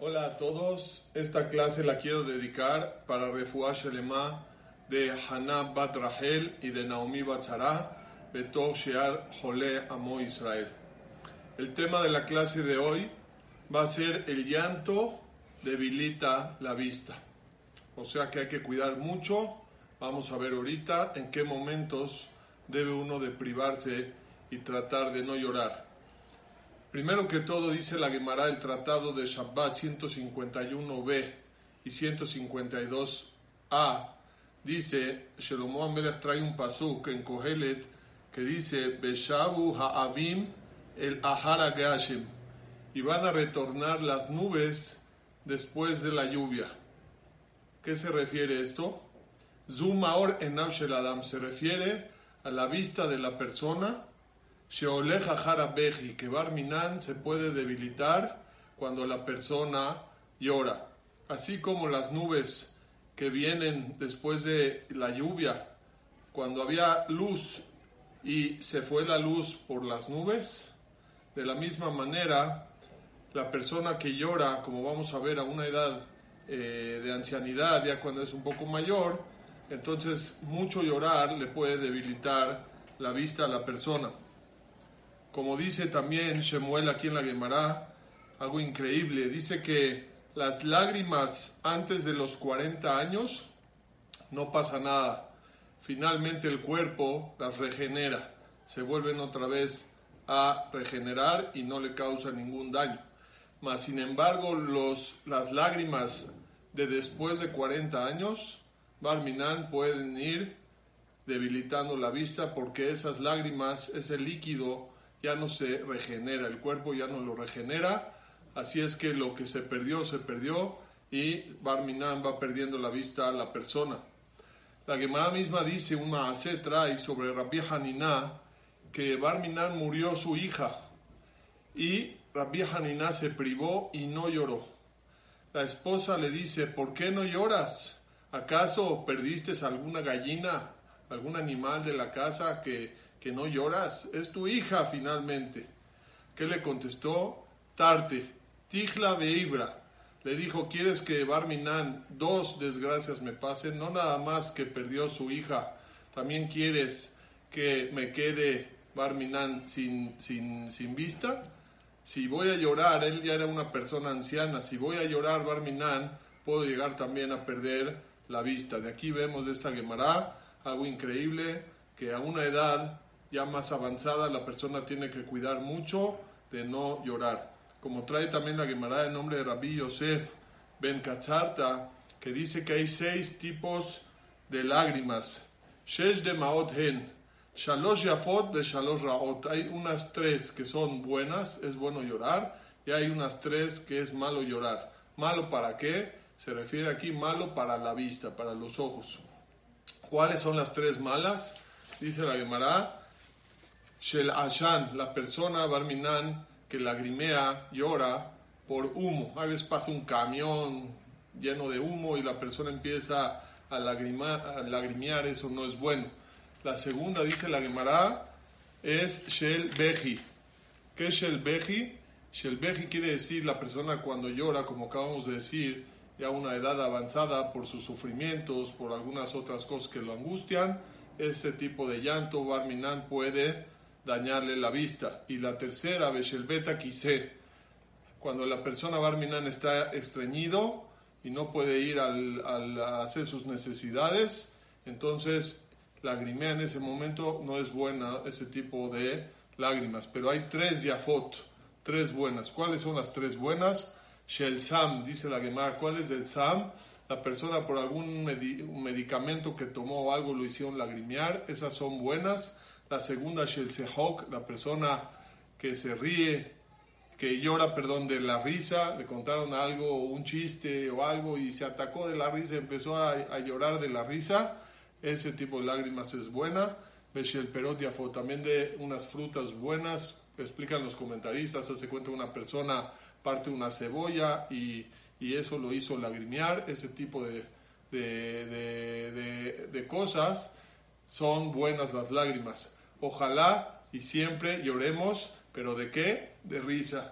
Hola a todos, esta clase la quiero dedicar para Refuah Shelema de Haná Bat Rahel y de Naomi Batzara, Betor Shear Jole Amo Israel. El tema de la clase de hoy va a ser el llanto debilita la vista. O sea que hay que cuidar mucho. Vamos a ver ahorita en qué momentos debe uno de privarse y tratar de no llorar. Primero que todo dice la Gemara el tratado de Shabbat 151b y 152a. Dice, Shelomo Amelech trae un pasuk en Kohelet que dice, Beshabu ha'avim el ahara gashem. Y van a retornar las nubes después de la lluvia. ¿Qué se refiere esto? Zumaor en Adam se refiere a la vista de la persona Sheoleja Jarabeji, que Barminan se puede debilitar cuando la persona llora. Así como las nubes que vienen después de la lluvia, cuando había luz y se fue la luz por las nubes, de la misma manera, la persona que llora, como vamos a ver a una edad eh, de ancianidad, ya cuando es un poco mayor, entonces mucho llorar le puede debilitar la vista a la persona. Como dice también Shemuel aquí en la Gemara, algo increíble, dice que las lágrimas antes de los 40 años no pasa nada. Finalmente el cuerpo las regenera, se vuelven otra vez a regenerar y no le causa ningún daño. Mas sin embargo, los, las lágrimas de después de 40 años, Barminan pueden ir debilitando la vista porque esas lágrimas, ese líquido ya no se regenera, el cuerpo ya no lo regenera, así es que lo que se perdió, se perdió y Barminan va perdiendo la vista a la persona. La Gemara misma dice, una y trae sobre Rabbi Haniná, que Barminan murió su hija y Rabbi Haniná se privó y no lloró. La esposa le dice, ¿por qué no lloras? ¿Acaso perdiste alguna gallina, algún animal de la casa que que no lloras, es tu hija finalmente. ¿Qué le contestó? Tarte, Tijla Beibra. Le dijo, ¿quieres que Barminan dos desgracias me pasen? No nada más que perdió su hija, también quieres que me quede Barminan sin, sin, sin vista. Si voy a llorar, él ya era una persona anciana, si voy a llorar Barminan, puedo llegar también a perder la vista. De aquí vemos esta Gemara algo increíble, que a una edad ya más avanzada, la persona tiene que cuidar mucho de no llorar. Como trae también la Gemara en nombre de Rabbi Yosef Ben Kacharta, que dice que hay seis tipos de lágrimas. Shesh de Maot Hen, Shalosh Yafot de Shalosh Raot. Hay unas tres que son buenas, es bueno llorar, y hay unas tres que es malo llorar. ¿Malo para qué? Se refiere aquí malo para la vista, para los ojos. ¿Cuáles son las tres malas? Dice la Gemara, Shel Ashan, la persona Barminan que lagrimea, llora por humo. A veces pasa un camión lleno de humo y la persona empieza a, lagrimar, a lagrimear, eso no es bueno. La segunda, dice la Gemara, es Shel Beji. ¿Qué es Shel Beji? Shel Beji quiere decir la persona cuando llora, como acabamos de decir, ya a una edad avanzada por sus sufrimientos, por algunas otras cosas que lo angustian. Ese tipo de llanto, Barminan puede dañarle la vista. Y la tercera, Beshelbeta Kise, cuando la persona Barminan está estreñido y no puede ir al, al, a hacer sus necesidades, entonces lagrimea en ese momento, no es buena ese tipo de lágrimas. Pero hay tres yafot, tres buenas. ¿Cuáles son las tres buenas? Shel Sam, dice la Gemara, ¿cuál es el Sam? La persona por algún medicamento que tomó o algo lo hicieron lagrimear, esas son buenas. La segunda, Shel Sehok, la persona que se ríe, que llora, perdón, de la risa, le contaron algo, un chiste o algo y se atacó de la risa, empezó a, llorar de la risa. Ese tipo de lágrimas es buena. Beshel Perot también de unas frutas buenas, explican los comentaristas, hace cuenta una persona parte una cebolla y, y eso lo hizo lagrimear, ese tipo de, de, de cosas son buenas las lágrimas. Ojalá y siempre lloremos, pero ¿de qué? De risa.